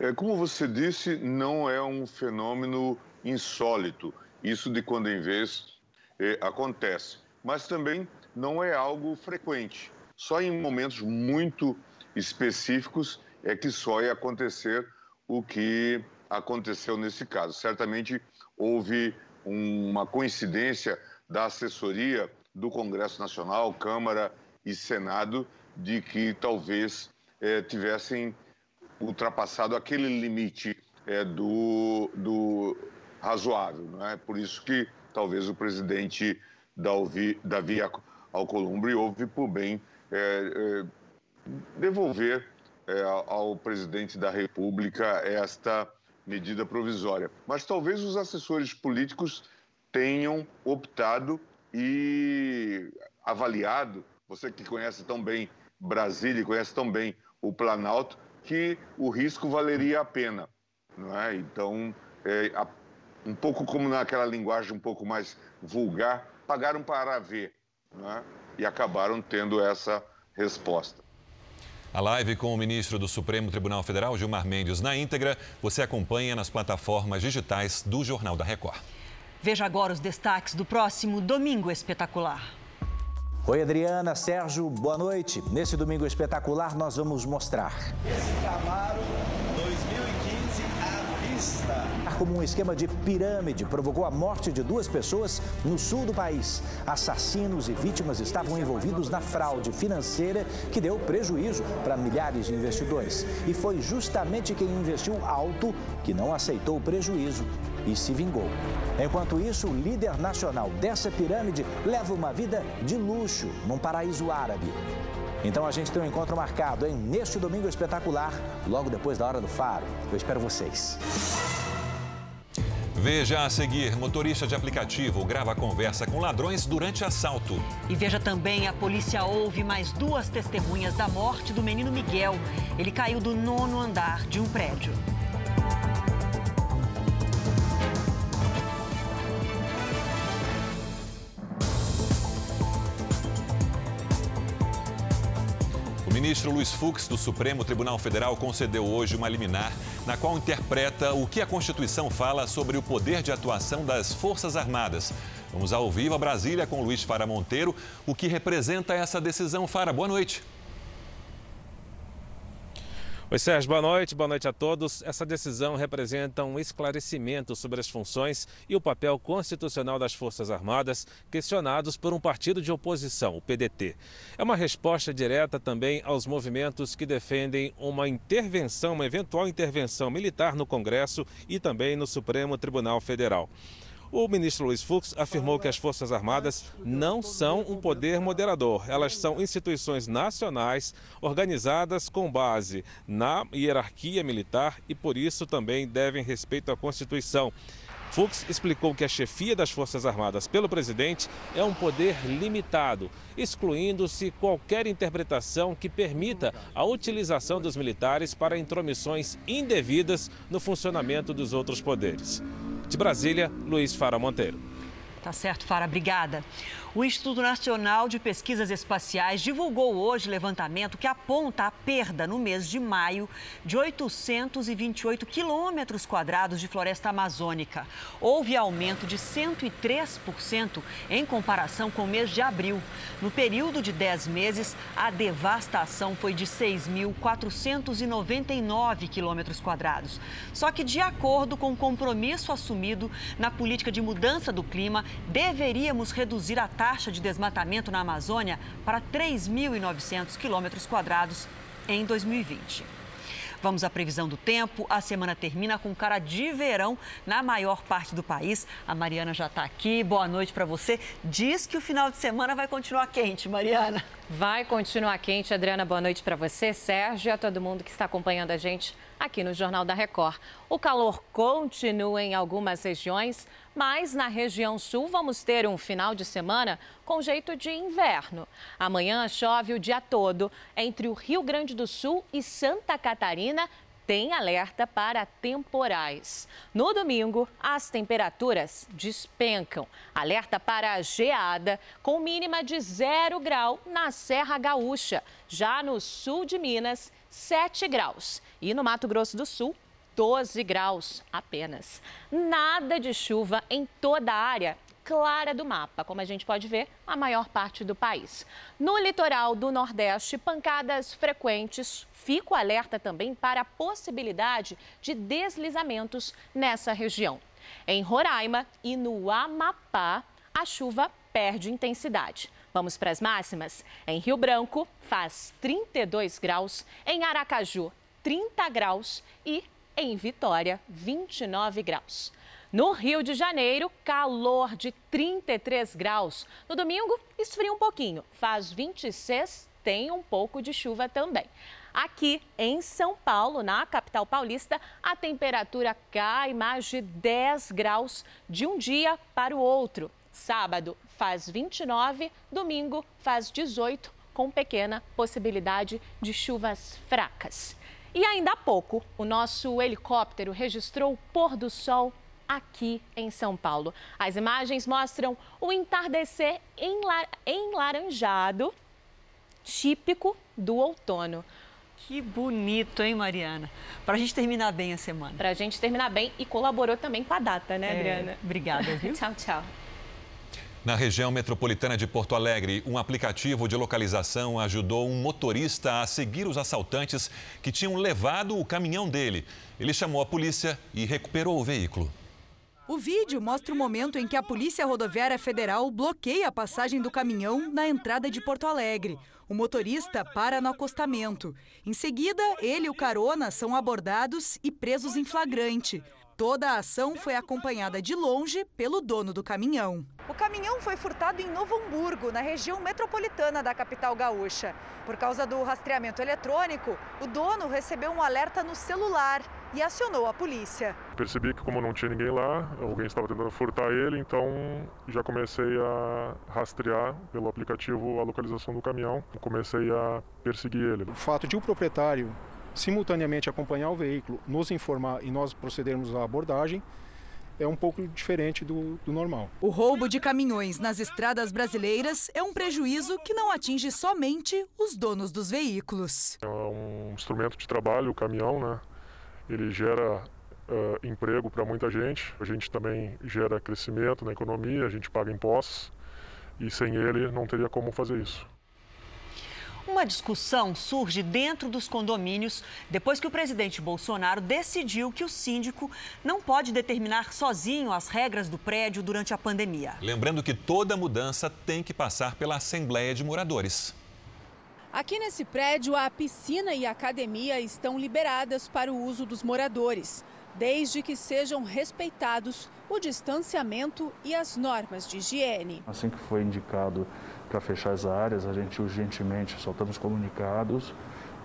Speaker 34: É, como você disse, não é um fenômeno insólito. Isso de quando em vez é, acontece mas também não é algo frequente. Só em momentos muito específicos é que só ia acontecer o que aconteceu nesse caso. Certamente houve uma coincidência da assessoria do Congresso Nacional, Câmara e Senado de que talvez é, tivessem ultrapassado aquele limite é, do, do razoável. Não é? Por isso que talvez o presidente Davi Alcolumbre houve por bem é, é, devolver é, ao presidente da República esta medida provisória. Mas talvez os assessores políticos tenham optado e avaliado, você que conhece tão bem Brasília e conhece tão bem o Planalto, que o risco valeria a pena. Não é? Então, é, um pouco como naquela linguagem um pouco mais vulgar, pagaram para ver né? e acabaram tendo essa resposta.
Speaker 2: A live com o ministro do Supremo Tribunal Federal, Gilmar Mendes, na íntegra, você acompanha nas plataformas digitais do Jornal da Record.
Speaker 3: Veja agora os destaques do próximo Domingo Espetacular.
Speaker 35: Oi, Adriana, Sérgio, boa noite. Nesse Domingo Espetacular, nós vamos mostrar.
Speaker 36: Esse Camaro 2015 à vista
Speaker 35: como um esquema de pirâmide provocou a morte de duas pessoas no sul do país. Assassinos e vítimas estavam envolvidos na fraude financeira que deu prejuízo para milhares de investidores. E foi justamente quem investiu alto que não aceitou o prejuízo e se vingou. Enquanto isso, o líder nacional dessa pirâmide leva uma vida de luxo num paraíso árabe. Então a gente tem um encontro marcado, hein? Neste domingo espetacular, logo depois da hora do faro. Eu espero vocês.
Speaker 2: Veja a seguir: motorista de aplicativo grava conversa com ladrões durante assalto.
Speaker 3: E veja também: a polícia ouve mais duas testemunhas da morte do menino Miguel. Ele caiu do nono andar de um prédio.
Speaker 2: Ministro Luiz Fux, do Supremo Tribunal Federal, concedeu hoje uma liminar na qual interpreta o que a Constituição fala sobre o poder de atuação das Forças Armadas. Vamos ao vivo a Brasília com Luiz Fara Monteiro. O que representa essa decisão, Fara? Boa noite.
Speaker 36: Oi, Sérgio, boa noite, boa noite a todos. Essa decisão representa um esclarecimento sobre as funções e o papel constitucional das Forças Armadas, questionados por um partido de oposição, o PDT. É uma resposta direta também aos movimentos que defendem uma intervenção, uma eventual intervenção militar no Congresso e também no Supremo Tribunal Federal. O ministro Luiz Fux afirmou que as Forças Armadas não são um poder moderador. Elas são instituições nacionais organizadas com base na hierarquia militar e, por isso, também devem respeito à Constituição. Fux explicou que a chefia das Forças Armadas pelo presidente é um poder limitado, excluindo-se qualquer interpretação que permita a utilização dos militares para intromissões indevidas no funcionamento dos outros poderes. De Brasília, Luiz Fara Monteiro.
Speaker 3: Tá certo, Fara, obrigada. O Instituto Nacional de Pesquisas Espaciais divulgou hoje levantamento que aponta a perda no mês de maio de 828 quilômetros quadrados de floresta amazônica. Houve aumento de 103% em comparação com o mês de abril. No período de 10 meses, a devastação foi de 6.499 quilômetros quadrados. Só que, de acordo com o compromisso assumido na política de mudança do clima, deveríamos reduzir a taxa taxa de desmatamento na Amazônia para 3.900 quilômetros quadrados em 2020. Vamos à previsão do tempo. A semana termina com cara de verão na maior parte do país. A Mariana já está aqui. Boa noite para você. Diz que o final de semana vai continuar quente, Mariana.
Speaker 37: Vai continuar quente, Adriana. Boa noite para você, Sérgio e a todo mundo que está acompanhando a gente aqui no Jornal da Record. O calor continua em algumas regiões, mas na região sul vamos ter um final de semana com jeito de inverno. Amanhã chove o dia todo entre o Rio Grande do Sul e Santa Catarina. Tem alerta para temporais. No domingo, as temperaturas despencam. Alerta para geada, com mínima de zero grau na Serra Gaúcha. Já no sul de Minas, 7 graus. E no Mato Grosso do Sul, 12 graus apenas. Nada de chuva em toda a área clara do mapa, como a gente pode ver, a maior parte do país. No litoral do Nordeste, pancadas frequentes. Fica o alerta também para a possibilidade de deslizamentos nessa região. Em Roraima e no Amapá, a chuva perde intensidade. Vamos para as máximas? Em Rio Branco, faz 32 graus. Em Aracaju, 30 graus. E em Vitória, 29 graus. No Rio de Janeiro, calor de 33 graus. No domingo, esfria um pouquinho, faz 26, tem um pouco de chuva também. Aqui em São Paulo, na capital paulista, a temperatura cai mais de 10 graus de um dia para o outro. Sábado faz 29, domingo faz 18, com pequena possibilidade de chuvas fracas. E ainda há pouco, o nosso helicóptero registrou o pôr do sol aqui em São Paulo. As imagens mostram o entardecer enlaranjado, típico do outono.
Speaker 3: Que bonito, hein, Mariana? Para a gente terminar bem a semana.
Speaker 37: Para a gente terminar bem e colaborou também com a data, né, Adriana? É,
Speaker 3: obrigada, viu?
Speaker 37: tchau, tchau.
Speaker 2: Na região metropolitana de Porto Alegre, um aplicativo de localização ajudou um motorista a seguir os assaltantes que tinham levado o caminhão dele. Ele chamou a polícia e recuperou o veículo.
Speaker 38: O vídeo mostra o momento em que a Polícia Rodoviária Federal bloqueia a passagem do caminhão na entrada de Porto Alegre. O motorista para no acostamento. Em seguida, ele e o carona são abordados e presos em flagrante. Toda a ação foi acompanhada de longe pelo dono do caminhão. O caminhão foi furtado em Novo Hamburgo, na região metropolitana da capital gaúcha. Por causa do rastreamento eletrônico, o dono recebeu um alerta no celular e acionou a polícia.
Speaker 39: Percebi que como não tinha ninguém lá, alguém estava tentando furtar ele, então já comecei a rastrear pelo aplicativo a localização do caminhão. Comecei a perseguir ele.
Speaker 28: O fato de o proprietário simultaneamente acompanhar o veículo, nos informar e nós procedermos à abordagem, é um pouco diferente do, do, normal.
Speaker 38: O roubo de caminhões nas estradas brasileiras é um prejuízo que não atinge somente os donos dos veículos.
Speaker 39: É um instrumento de trabalho, o caminhão, né? Ele gera uh, emprego para muita gente. A gente também gera crescimento na economia, a gente paga impostos e sem ele não teria como fazer isso.
Speaker 3: Uma discussão surge dentro dos condomínios depois que o presidente Bolsonaro decidiu que o síndico não pode determinar sozinho as regras do prédio durante a pandemia.
Speaker 2: Lembrando que toda mudança tem que passar pela Assembleia de Moradores.
Speaker 40: Aqui nesse prédio, a piscina e a academia estão liberadas para o uso dos moradores, desde que sejam respeitados o distanciamento e as normas de higiene.
Speaker 41: Assim que foi indicado para fechar as áreas, a gente urgentemente soltamos comunicados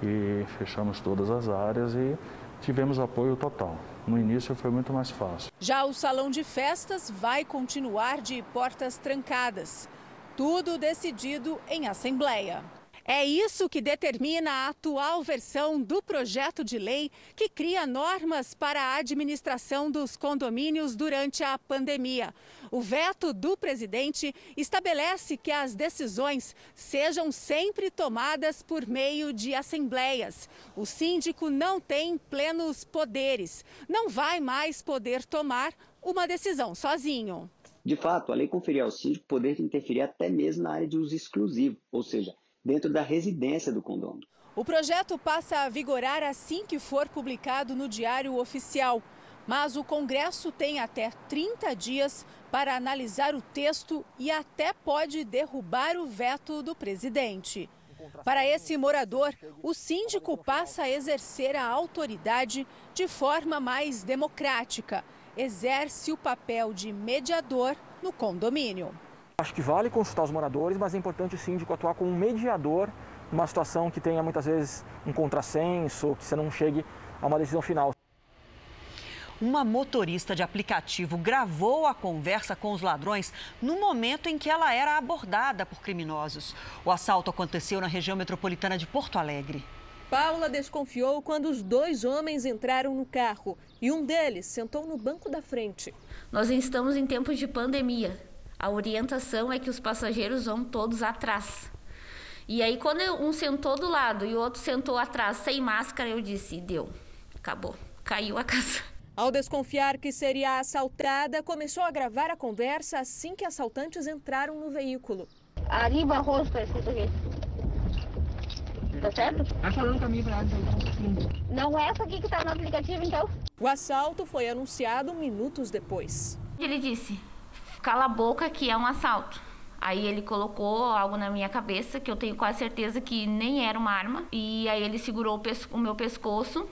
Speaker 41: e fechamos todas as áreas e tivemos apoio total. No início foi muito mais fácil.
Speaker 40: Já o salão de festas vai continuar de portas trancadas. Tudo decidido em assembleia. É isso que determina a atual versão do projeto de lei que cria normas para a administração dos condomínios durante a pandemia. O veto do presidente estabelece que as decisões sejam sempre tomadas por meio de assembleias. O síndico não tem plenos poderes, não vai mais poder tomar uma decisão sozinho.
Speaker 42: De fato, a lei conferia ao síndico poder de interferir até mesmo na área de uso exclusivo, ou seja, dentro da residência do condomínio.
Speaker 40: O projeto passa a vigorar assim que for publicado no Diário Oficial. Mas o Congresso tem até 30 dias para analisar o texto e até pode derrubar o veto do presidente. Para esse morador, o síndico passa a exercer a autoridade de forma mais democrática. Exerce o papel de mediador no condomínio.
Speaker 43: Acho que vale consultar os moradores, mas é importante o síndico atuar como um mediador numa situação que tenha muitas vezes um contrassenso, que você não chegue a uma decisão final.
Speaker 3: Uma motorista de aplicativo gravou a conversa com os ladrões no momento em que ela era abordada por criminosos. O assalto aconteceu na região metropolitana de Porto Alegre.
Speaker 40: Paula desconfiou quando os dois homens entraram no carro e um deles sentou no banco da frente.
Speaker 44: Nós estamos em tempos de pandemia a orientação é que os passageiros vão todos atrás. E aí, quando um sentou do lado e o outro sentou atrás sem máscara, eu disse: deu, acabou, caiu a casa.
Speaker 40: Ao desconfiar que seria assaltada, começou a gravar a conversa assim que assaltantes entraram no veículo.
Speaker 44: Arriba rosto, é escrito aqui. Tá certo?
Speaker 43: Tá
Speaker 44: Não é essa aqui que tá no aplicativo, então?
Speaker 40: O assalto foi anunciado minutos depois.
Speaker 44: Ele disse: cala a boca que é um assalto. Aí ele colocou algo na minha cabeça que eu tenho quase certeza que nem era uma arma. E aí ele segurou o, o meu pescoço.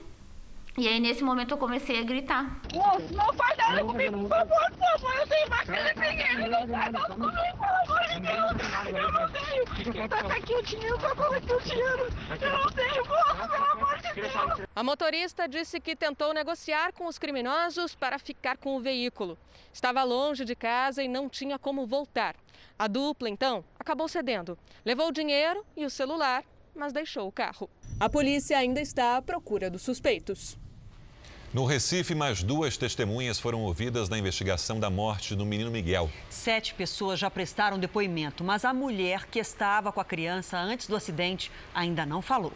Speaker 44: E aí nesse momento eu comecei a gritar.
Speaker 45: Moço, não faz nada comigo, por favor, por favor, eu tenho máscara de ninguém, não faz nada comigo, pelo amor de Deus, eu não tenho, tá aqui o dinheiro, tá aqui o dinheiro, eu não tenho, moço, pelo amor de Deus.
Speaker 40: A motorista disse que tentou negociar com os criminosos para ficar com o veículo. Estava longe de casa e não tinha como voltar. A dupla, então, acabou cedendo. Levou o dinheiro e o celular, mas deixou o carro. A polícia ainda está à procura dos suspeitos.
Speaker 2: No Recife, mais duas testemunhas foram ouvidas na investigação da morte do menino Miguel.
Speaker 3: Sete pessoas já prestaram depoimento, mas a mulher que estava com a criança antes do acidente ainda não falou.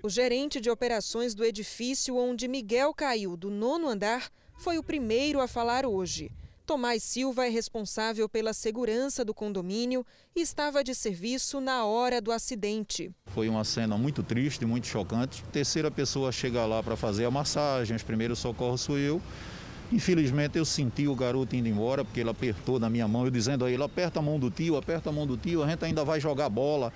Speaker 40: O gerente de operações do edifício onde Miguel caiu do nono andar foi o primeiro a falar hoje.
Speaker 46: Tomás Silva é responsável pela segurança do condomínio e estava de serviço na hora do acidente.
Speaker 47: Foi uma cena muito triste, muito chocante. Terceira pessoa chega lá para fazer a massagem, os primeiros socorros sou eu. Infelizmente eu senti o garoto indo embora, porque ele apertou na minha mão, eu dizendo a ele, aperta a mão do tio, aperta a mão do tio, a gente ainda vai jogar bola.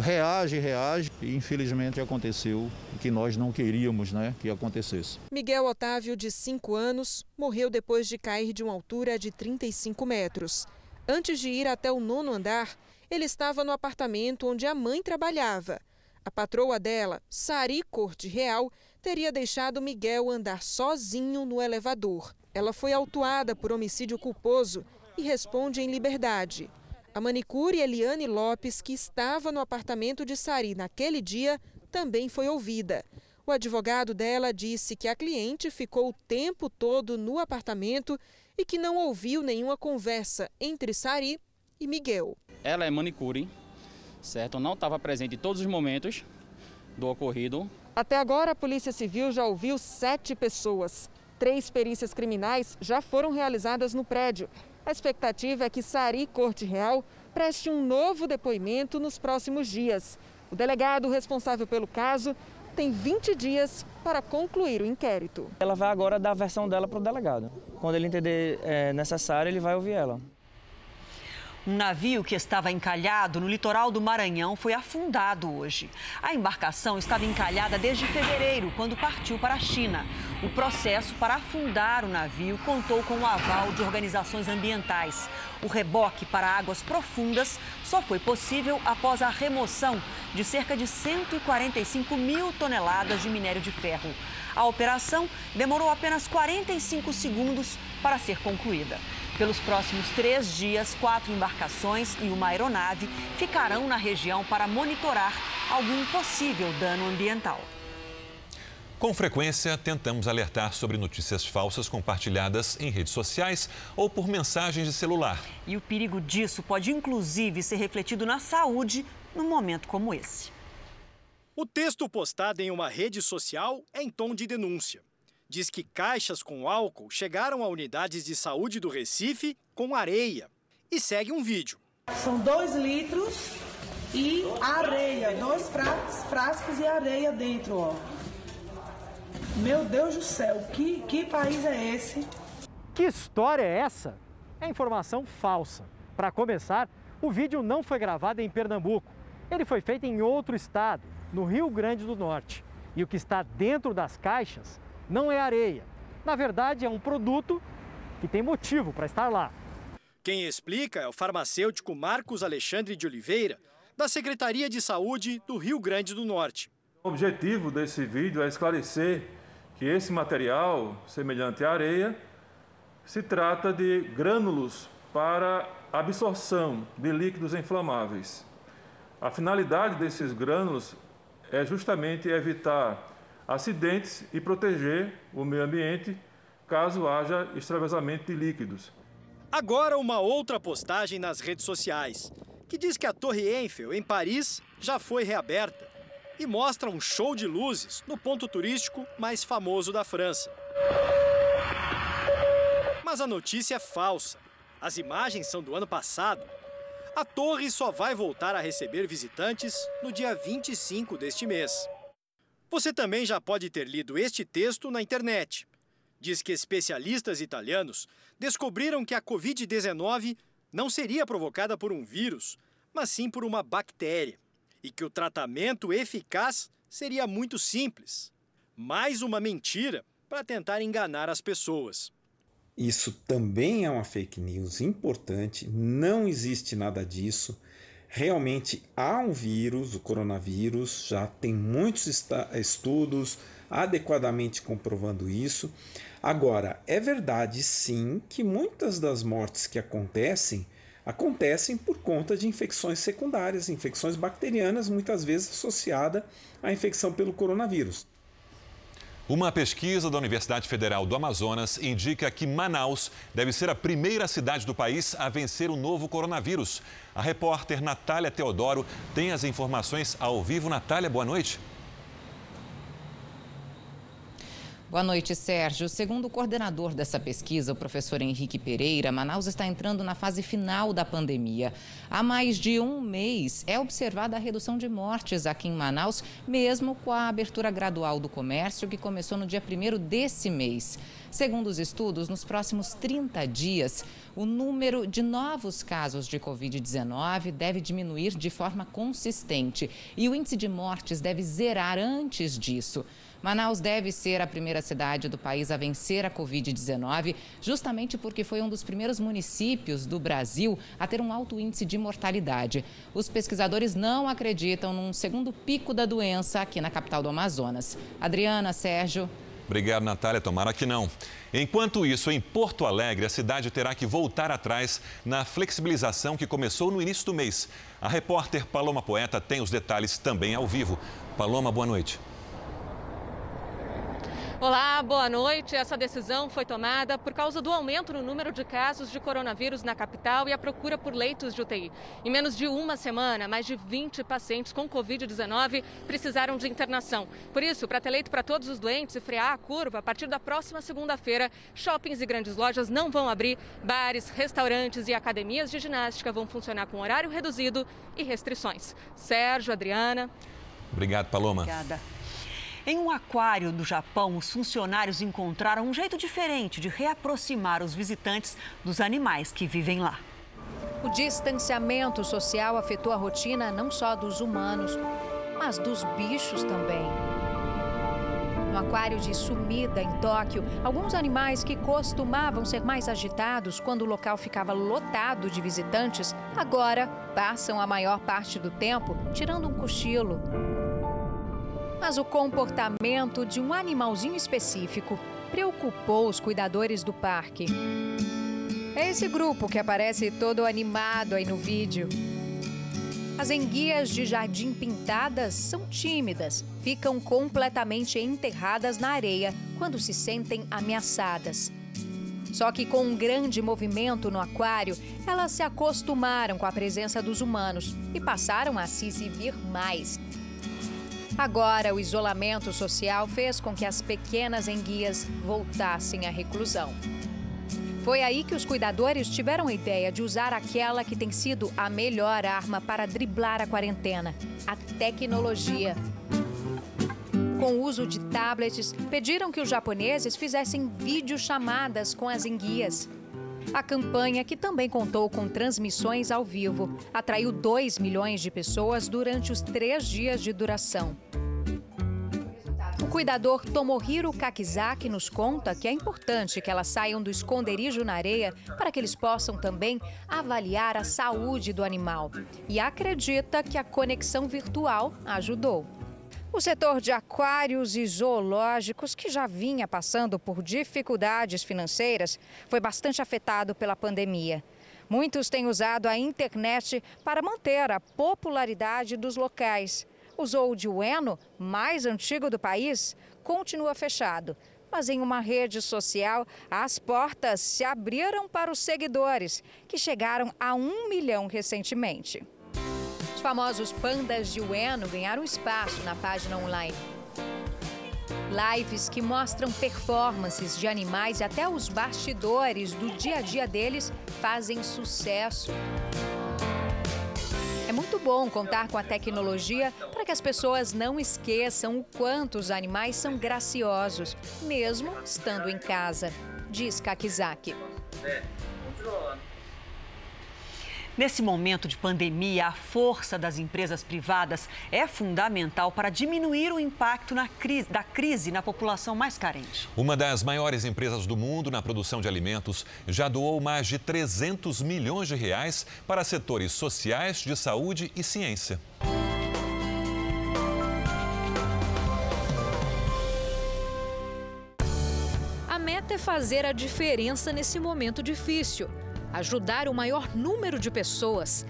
Speaker 47: Reage, reage. E infelizmente aconteceu o que nós não queríamos né, que acontecesse.
Speaker 46: Miguel Otávio, de 5 anos, morreu depois de cair de uma altura de 35 metros. Antes de ir até o nono andar, ele estava no apartamento onde a mãe trabalhava. A patroa dela, Sari Corte Real, teria deixado Miguel andar sozinho no elevador. Ela foi autuada por homicídio culposo e responde em liberdade. A manicure Eliane Lopes, que estava no apartamento de Sari naquele dia, também foi ouvida. O advogado dela disse que a cliente ficou o tempo todo no apartamento e que não ouviu nenhuma conversa entre Sari e Miguel.
Speaker 48: Ela é manicure, certo? Não estava presente em todos os momentos do ocorrido.
Speaker 46: Até agora, a Polícia Civil já ouviu sete pessoas. Três perícias criminais já foram realizadas no prédio. A expectativa é que Sari Corte Real preste um novo depoimento nos próximos dias. O delegado responsável pelo caso tem 20 dias para concluir o inquérito.
Speaker 49: Ela vai agora dar a versão dela para o delegado. Quando ele entender é, necessário, ele vai ouvir ela.
Speaker 3: Um navio que estava encalhado no litoral do Maranhão foi afundado hoje. A embarcação estava encalhada desde fevereiro, quando partiu para a China. O processo para afundar o navio contou com o aval de organizações ambientais. O reboque para águas profundas só foi possível após a remoção de cerca de 145 mil toneladas de minério de ferro. A operação demorou apenas 45 segundos para ser concluída. Pelos próximos três dias, quatro embarcações e uma aeronave ficarão na região para monitorar algum possível dano ambiental.
Speaker 2: Com frequência, tentamos alertar sobre notícias falsas compartilhadas em redes sociais ou por mensagens de celular.
Speaker 3: E o perigo disso pode, inclusive, ser refletido na saúde num momento como esse.
Speaker 50: O texto postado em uma rede social é em tom de denúncia diz que caixas com álcool chegaram a unidades de saúde do Recife com areia. E segue um vídeo.
Speaker 51: São dois litros e areia, dois frascos e areia dentro, ó. Meu Deus do céu, que, que país é esse?
Speaker 52: Que história é essa? É informação falsa. Para começar, o vídeo não foi gravado em Pernambuco. Ele foi feito em outro estado, no Rio Grande do Norte. E o que está dentro das caixas não é areia. Na verdade, é um produto que tem motivo para estar lá.
Speaker 50: Quem explica é o farmacêutico Marcos Alexandre de Oliveira, da Secretaria de Saúde do Rio Grande do Norte.
Speaker 53: O objetivo desse vídeo é esclarecer que esse material, semelhante à areia, se trata de grânulos para absorção de líquidos inflamáveis. A finalidade desses grânulos é justamente evitar acidentes e proteger o meio ambiente caso haja extravasamento de líquidos.
Speaker 50: Agora, uma outra postagem nas redes sociais, que diz que a Torre Eiffel, em Paris, já foi reaberta e mostra um show de luzes no ponto turístico mais famoso da França. Mas a notícia é falsa. As imagens são do ano passado. A torre só vai voltar a receber visitantes no dia 25 deste mês. Você também já pode ter lido este texto na internet. Diz que especialistas italianos descobriram que a Covid-19 não seria provocada por um vírus, mas sim por uma bactéria, e que o tratamento eficaz seria muito simples. Mais uma mentira para tentar enganar as pessoas.
Speaker 54: Isso também é uma fake news importante, não existe nada disso realmente há um vírus, o coronavírus, já tem muitos estudos adequadamente comprovando isso. Agora, é verdade sim que muitas das mortes que acontecem acontecem por conta de infecções secundárias, infecções bacterianas, muitas vezes associada à infecção pelo coronavírus.
Speaker 2: Uma pesquisa da Universidade Federal do Amazonas indica que Manaus deve ser a primeira cidade do país a vencer o novo coronavírus. A repórter Natália Teodoro tem as informações ao vivo. Natália, boa noite.
Speaker 55: Boa noite, Sérgio. Segundo o coordenador dessa pesquisa, o professor Henrique Pereira, Manaus está entrando na fase final da pandemia. Há mais de um mês é observada a redução de mortes aqui em Manaus, mesmo com a abertura gradual do comércio, que começou no dia 1 desse mês. Segundo os estudos, nos próximos 30 dias, o número de novos casos de Covid-19 deve diminuir de forma consistente e o índice de mortes deve zerar antes disso. Manaus deve ser a primeira cidade do país a vencer a Covid-19, justamente porque foi um dos primeiros municípios do Brasil a ter um alto índice de mortalidade. Os pesquisadores não acreditam num segundo pico da doença aqui na capital do Amazonas. Adriana, Sérgio.
Speaker 2: Obrigado, Natália. Tomara que não. Enquanto isso, em Porto Alegre, a cidade terá que voltar atrás na flexibilização que começou no início do mês. A repórter Paloma Poeta tem os detalhes também ao vivo. Paloma, boa noite.
Speaker 56: Olá, boa noite. Essa decisão foi tomada por causa do aumento no número de casos de coronavírus na capital e a procura por leitos de UTI. Em menos de uma semana, mais de 20 pacientes com Covid-19 precisaram de internação. Por isso, para ter leito para todos os doentes e frear a curva, a partir da próxima segunda-feira, shoppings e grandes lojas não vão abrir, bares, restaurantes e academias de ginástica vão funcionar com horário reduzido e restrições. Sérgio, Adriana.
Speaker 2: Obrigado, Paloma.
Speaker 3: Obrigada. Em um aquário no Japão, os funcionários encontraram um jeito diferente de reaproximar os visitantes dos animais que vivem lá.
Speaker 10: O distanciamento social afetou a rotina não só dos humanos, mas dos bichos também. No aquário de Sumida, em Tóquio, alguns animais que costumavam ser mais agitados quando o local ficava lotado de visitantes, agora passam a maior parte do tempo tirando um cochilo mas o comportamento de um animalzinho específico preocupou os cuidadores do parque. É esse grupo que aparece todo animado aí no vídeo. As enguias de jardim pintadas são tímidas, ficam completamente enterradas na areia quando se sentem ameaçadas. Só que com um grande movimento no aquário, elas se acostumaram com a presença dos humanos e passaram a se exibir mais. Agora, o isolamento social fez com que as pequenas enguias voltassem à reclusão. Foi aí que os cuidadores tiveram a ideia de usar aquela que tem sido a melhor arma para driblar a quarentena: a tecnologia. Com o uso de tablets, pediram que os japoneses fizessem videochamadas com as enguias. A campanha, que também contou com transmissões ao vivo, atraiu 2 milhões de pessoas durante os três dias de duração. O cuidador Tomohiro Kakizaki nos conta que é importante que elas saiam do esconderijo na areia para que eles possam também avaliar a saúde do animal. E acredita que a conexão virtual ajudou. O setor de aquários e zoológicos, que já vinha passando por dificuldades financeiras, foi bastante afetado pela pandemia. Muitos têm usado a internet para manter a popularidade dos locais. O Zoo de Ueno, mais antigo do país, continua fechado. Mas em uma rede social, as portas se abriram para os seguidores, que chegaram a um milhão recentemente. Os famosos pandas de Ueno ganharam espaço na página online. Lives que mostram performances de animais e até os bastidores do dia a dia deles fazem sucesso. É muito bom contar com a tecnologia para que as pessoas não esqueçam o quanto os animais são graciosos, mesmo estando em casa, diz Kakizaki.
Speaker 3: Nesse momento de pandemia, a força das empresas privadas é fundamental para diminuir o impacto crise, da crise na população mais carente.
Speaker 2: Uma das maiores empresas do mundo na produção de alimentos já doou mais de 300 milhões de reais para setores sociais, de saúde e ciência.
Speaker 10: A meta é fazer a diferença nesse momento difícil ajudar o maior número de pessoas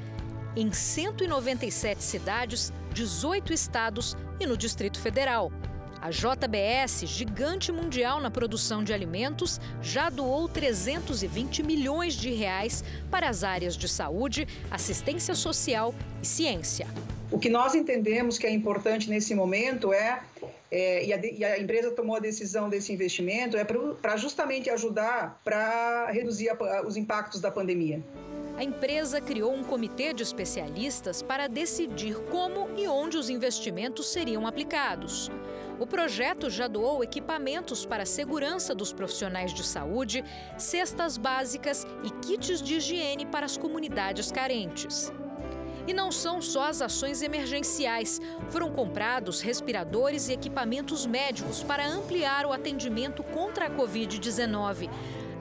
Speaker 10: em 197 cidades, 18 estados e no Distrito Federal. A JBS, gigante mundial na produção de alimentos, já doou 320 milhões de reais para as áreas de saúde, assistência social e ciência.
Speaker 57: O que nós entendemos que é importante nesse momento é, é e, a, e, a, empresa tomou a decisão desse investimento, é para justamente ajudar para reduzir a, os impactos da pandemia.
Speaker 10: A empresa criou um comitê de especialistas para decidir como e onde os investimentos seriam aplicados. O projeto já doou equipamentos para a segurança dos profissionais de saúde, cestas básicas e kits de higiene para as comunidades carentes. E não são só as ações emergenciais. Foram comprados respiradores e equipamentos médicos para ampliar o atendimento contra a Covid-19.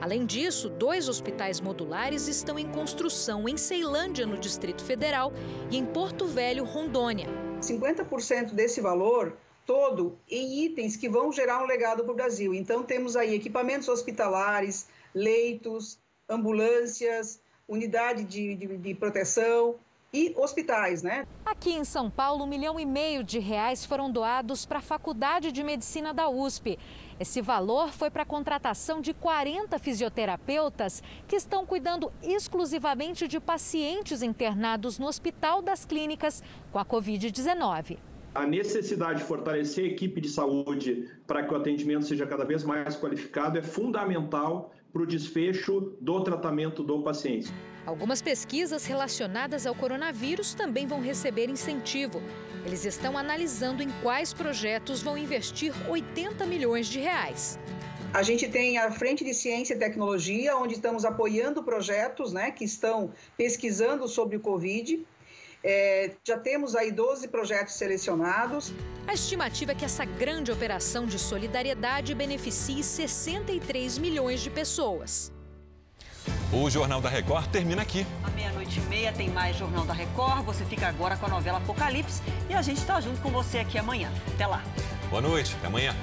Speaker 10: Além disso, dois hospitais modulares estão em construção em Ceilândia, no Distrito Federal, e em Porto Velho, Rondônia.
Speaker 57: 50% desse valor todo em itens que vão gerar um legado para o Brasil. Então, temos aí equipamentos hospitalares, leitos, ambulâncias, unidade de, de, de proteção, e hospitais, né?
Speaker 10: Aqui em São Paulo, um milhão e meio de reais foram doados para a Faculdade de Medicina da USP. Esse valor foi para a contratação de 40 fisioterapeutas que estão cuidando exclusivamente de pacientes internados no Hospital das Clínicas com a Covid-19
Speaker 58: a necessidade de fortalecer a equipe de saúde para que o atendimento seja cada vez mais qualificado é fundamental para o desfecho do tratamento do paciente.
Speaker 10: Algumas pesquisas relacionadas ao coronavírus também vão receber incentivo. Eles estão analisando em quais projetos vão investir 80 milhões de reais.
Speaker 57: A gente tem a Frente de Ciência e Tecnologia, onde estamos apoiando projetos né, que estão pesquisando sobre o Covid. É, já temos aí 12 projetos selecionados.
Speaker 10: A estimativa é que essa grande operação de solidariedade beneficie 63 milhões de pessoas.
Speaker 2: O Jornal da Record termina aqui.
Speaker 3: À meia-noite e meia tem mais Jornal da Record. Você fica agora com a novela Apocalipse e a gente está junto com você aqui amanhã. Até lá.
Speaker 2: Boa noite, até amanhã.